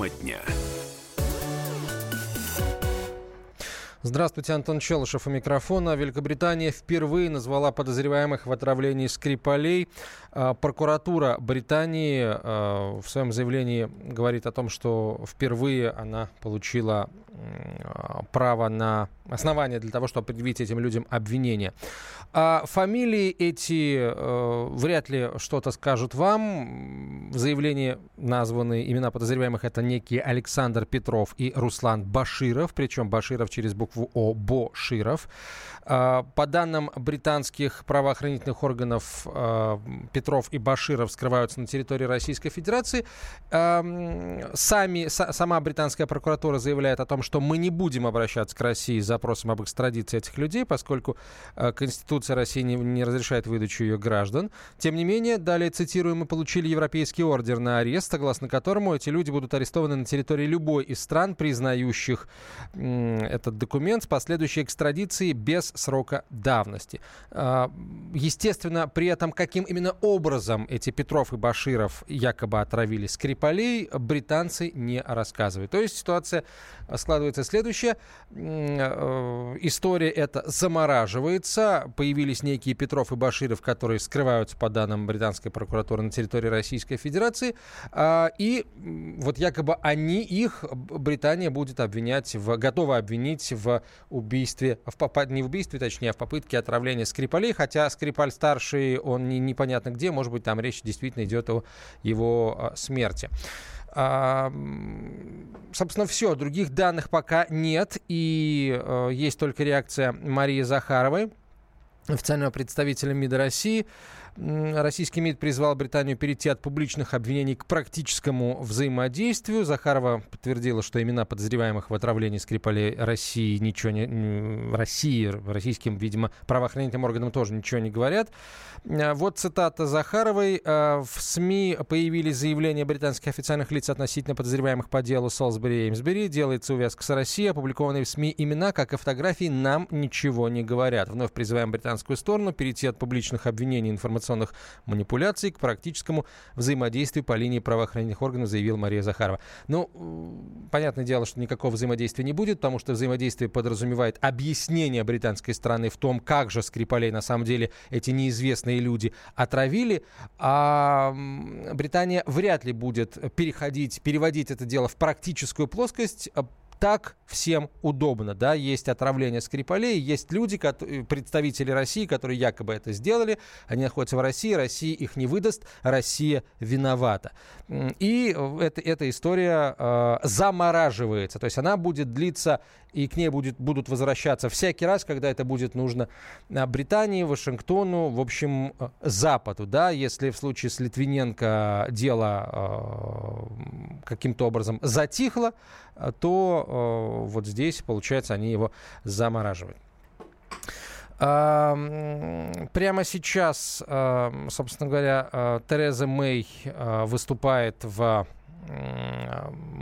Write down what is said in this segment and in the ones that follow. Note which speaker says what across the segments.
Speaker 1: Тема дня.
Speaker 2: Здравствуйте, Антон Челышев у микрофона. Великобритания впервые назвала подозреваемых в отравлении Скрипалей. А, прокуратура Британии а, в своем заявлении говорит о том, что впервые она получила право на основание для того, чтобы предъявить этим людям обвинение. А фамилии эти э, вряд ли что-то скажут вам. В заявлении названы имена подозреваемых. Это некие Александр Петров и Руслан Баширов. Причем Баширов через букву О. Боширов. А, по данным британских правоохранительных органов, а, Петров и Баширов скрываются на территории Российской Федерации. А, сами, сама британская прокуратура заявляет о том, что мы не будем обращаться к России с запросом об экстрадиции этих людей, поскольку Конституция России не, не разрешает выдачу ее граждан. Тем не менее, далее цитирую, мы получили европейский ордер на арест, согласно которому эти люди будут арестованы на территории любой из стран, признающих этот документ с последующей экстрадицией без срока давности. А, естественно, при этом каким именно образом эти Петров и Баширов якобы отравили Скрипалей, британцы не рассказывают. То есть ситуация складывается следующая. Э, история эта замораживается. Появились некие Петров и Баширов, которые скрываются по данным британской прокуратуры на территории Российской Федерации. А, и вот якобы они, их Британия будет обвинять, в, готова обвинить в убийстве, в, не в убийстве, точнее, а в попытке отравления Скрипалей, хотя Скрипаль старший, он не, непонятно где, может быть, там речь действительно идет о его а, смерти. Собственно, все. Других данных пока нет. И э, есть только реакция Марии Захаровой, официального представителя МИДа России. Российский МИД призвал Британию перейти от публичных обвинений к практическому взаимодействию. Захарова подтвердила, что имена подозреваемых в отравлении Скрипалей России ничего не... России, российским, видимо, правоохранительным органам тоже ничего не говорят. А, вот цитата Захаровой. А, в СМИ появились заявления британских официальных лиц относительно подозреваемых по делу Солсбери и Эймсбери. Делается увязка с Россией. Опубликованные в СМИ имена, как и фотографии, нам ничего не говорят. Вновь призываем британскую сторону перейти от публичных обвинений информационных информационных манипуляций к практическому взаимодействию по линии правоохранительных органов, заявил Мария Захарова. Ну, понятное дело, что никакого взаимодействия не будет, потому что взаимодействие подразумевает объяснение британской стороны в том, как же Скрипалей на самом деле эти неизвестные люди отравили, а Британия вряд ли будет переходить, переводить это дело в практическую плоскость, так всем удобно, да, есть отравление Скрипалей, есть люди, представители России, которые якобы это сделали, они находятся в России, Россия их не выдаст, Россия виновата. И это, эта история э, замораживается, то есть она будет длиться и к ней будет, будут возвращаться всякий раз, когда это будет нужно а, Британии, Вашингтону, в общем, э, Западу. Да? Если в случае с Литвиненко дело э, каким-то образом затихло, то э, вот здесь, получается, они его замораживают. Прямо сейчас, собственно говоря, Тереза Мэй выступает в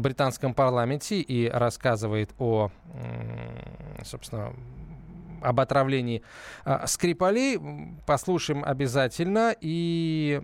Speaker 2: британском парламенте и рассказывает о, собственно, об отравлении а, Скрипалей. Послушаем обязательно и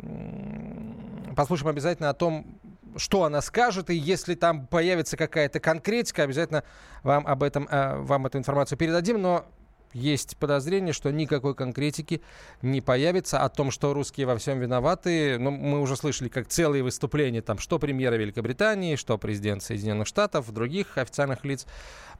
Speaker 2: послушаем обязательно о том, что она скажет, и если там появится какая-то конкретика, обязательно вам об этом, а, вам эту информацию передадим, но есть подозрение, что никакой конкретики не появится о том, что русские во всем виноваты. Ну, мы уже слышали, как целые выступления, там, что премьера Великобритании, что президент Соединенных Штатов, других официальных лиц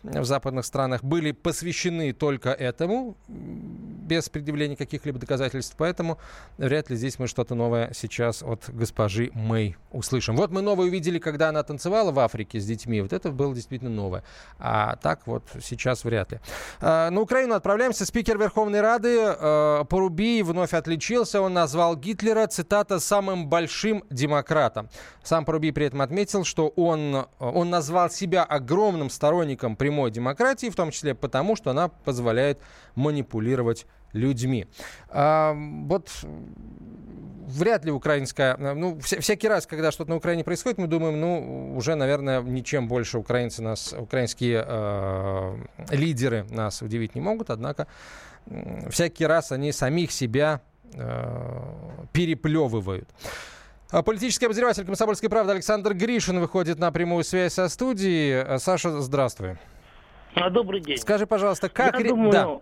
Speaker 2: в западных странах были посвящены только этому, без предъявления каких-либо доказательств. Поэтому вряд ли здесь мы что-то новое сейчас от госпожи Мэй услышим. Вот мы новое увидели, когда она танцевала в Африке с детьми. Вот это было действительно новое. А так вот сейчас вряд ли. А, на Украину отправляемся. Спикер Верховной Рады э, Поруби вновь отличился. Он назвал Гитлера, цитата, самым большим демократом. Сам Поруби при этом отметил, что он, он назвал себя огромным сторонником прямой демократии, в том числе потому, что она позволяет манипулировать людьми. А, вот вряд ли украинская... Ну, вся, всякий раз, когда что-то на Украине происходит, мы думаем, ну, уже, наверное, ничем больше украинцы нас, украинские э, лидеры нас удивить не могут, однако э, всякий раз они самих себя э, переплевывают. А политический обозреватель «Комсомольской правды» Александр Гришин выходит на прямую связь со студией. Саша, здравствуй.
Speaker 1: Добрый день.
Speaker 2: Скажи, пожалуйста, как...
Speaker 1: Я ре... думаю... да.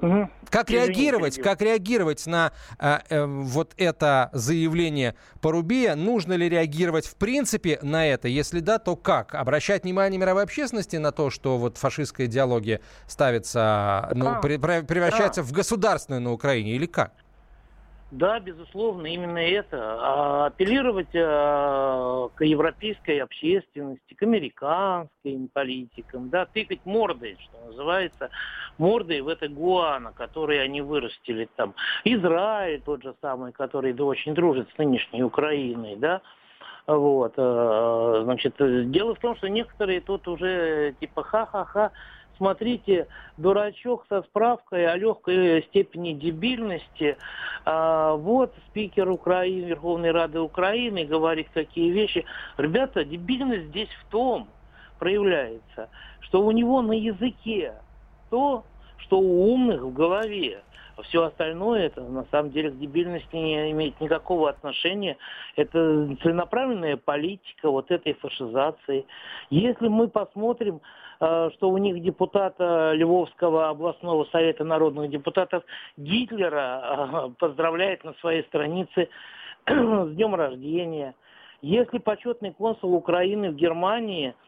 Speaker 2: Угу. Как Извините, реагировать, как реагировать на э, э, вот это заявление Порубия? Нужно ли реагировать в принципе на это? Если да, то как? Обращать внимание мировой общественности на то, что вот фашистская идеология ставится, ну, превращается да. в государственную на Украине, или как?
Speaker 1: Да, безусловно, именно это. А апеллировать а, к европейской общественности, к американским политикам, да, тыкать мордой, что называется, мордой в это Гуана, который они вырастили там. Израиль тот же самый, который да, очень дружит с нынешней Украиной, да, вот, а, значит, дело в том, что некоторые тут уже типа ха-ха-ха, смотрите, дурачок со справкой о легкой степени дебильности. А, вот спикер Украины, Верховной Рады Украины говорит какие вещи. Ребята, дебильность здесь в том проявляется, что у него на языке то, что у умных в голове. Все остальное, это на самом деле к дебильности не имеет никакого отношения. Это целенаправленная политика вот этой фашизации. Если мы посмотрим, э, что у них депутата Львовского областного совета народных депутатов Гитлера э, поздравляет на своей странице с днем рождения. Если почетный консул Украины в Германии –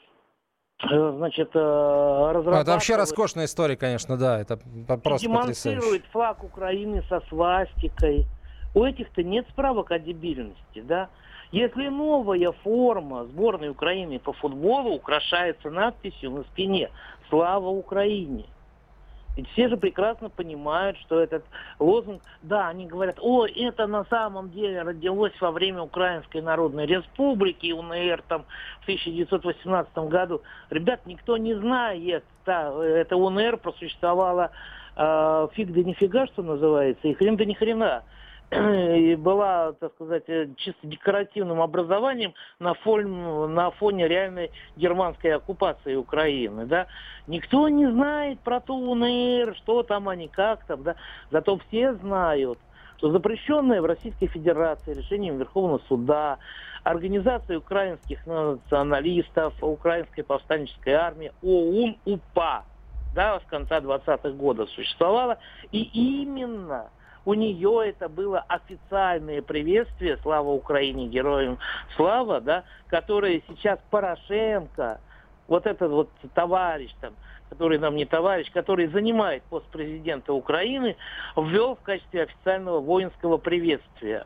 Speaker 1: значит, разрабатывает...
Speaker 2: Э, это вообще роскошная история, конечно, да, это просто
Speaker 1: демонстрирует
Speaker 2: потрясающе.
Speaker 1: флаг Украины со свастикой. У этих-то нет справок о дебильности, да. Если новая форма сборной Украины по футболу украшается надписью на спине «Слава Украине», ведь все же прекрасно понимают, что этот лозунг, да, они говорят, о, это на самом деле родилось во время Украинской Народной Республики, УНР там в 1918 году. Ребят, никто не знает, да, это УНР просуществовало э, фиг да нифига, что называется, и хрен да ни хрена и была, так сказать, э, чисто декоративным образованием на фоне, на фоне реальной германской оккупации Украины. Да? Никто не знает про ту УНР, что там они, как там. Да? Зато все знают, что запрещенное в Российской Федерации решением Верховного Суда Организация украинских националистов, Украинской повстанческой армии, ОУН-УПА, да, с конца 20-х годов существовала. И именно у нее это было официальное приветствие, слава Украине, героям слава, да, которое сейчас Порошенко, вот этот вот товарищ там, который нам не товарищ, который занимает пост президента Украины, ввел в качестве официального воинского приветствия.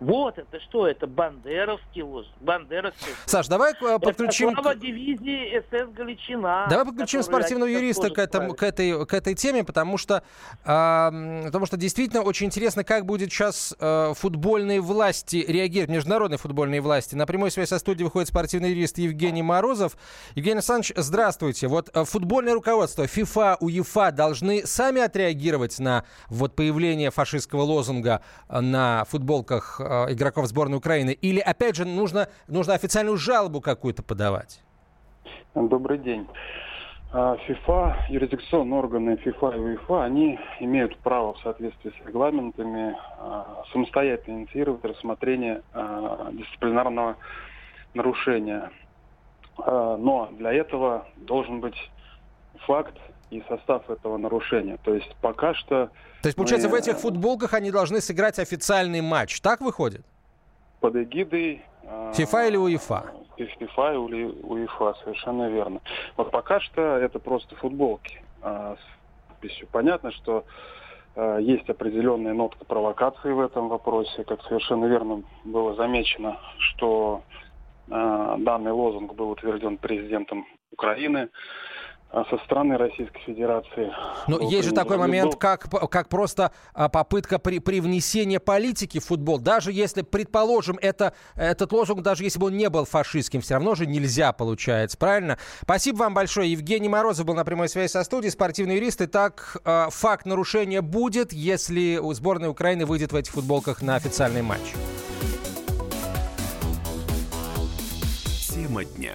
Speaker 1: Вот это что? Это бандеровский лозунг. Бандеровский.
Speaker 2: Саш, давай э, подключим... Это
Speaker 1: слава дивизии СС Галичина.
Speaker 2: Давай подключим спортивного юриста к, этому, к, этой, к этой теме, потому что, э, потому что действительно очень интересно, как будет сейчас э, футбольные власти реагировать, международные футбольные власти. На прямой связи со студией выходит спортивный юрист Евгений Морозов. Евгений Александрович, здравствуйте. Вот э, футбольное руководство, ФИФА, УЕФА должны сами отреагировать на вот появление фашистского лозунга э, на футболках игроков сборной Украины? Или, опять же, нужно, нужно официальную жалобу какую-то подавать?
Speaker 3: Добрый день. А, ФИФА, юрисдикционные органы ФИФА и УЕФА, они имеют право в соответствии с регламентами а, самостоятельно инициировать рассмотрение а, дисциплинарного нарушения. Но для этого должен быть факт и состав этого нарушения. То есть пока что...
Speaker 2: То есть, получается, мы... в этих футболках они должны сыграть официальный матч. Так выходит?
Speaker 3: Под эгидой...
Speaker 2: А, ФИФА или УЕФА?
Speaker 3: ФИФА или УЕФА, совершенно верно. Вот пока что это просто футболки а, с подписью. Понятно, что а, есть определенная нотка провокации в этом вопросе. Как совершенно верно было замечено, что данный лозунг был утвержден президентом Украины а со стороны Российской Федерации.
Speaker 2: Но есть же такой момент, как, как просто а, попытка при, привнесения политики в футбол. Даже если, предположим, это, этот лозунг, даже если бы он не был фашистским, все равно же нельзя, получается, правильно? Спасибо вам большое. Евгений Морозов был на прямой связи со студией, спортивный юрист. Итак, а, факт нарушения будет, если сборная Украины выйдет в этих футболках на официальный матч.
Speaker 4: Тема дня.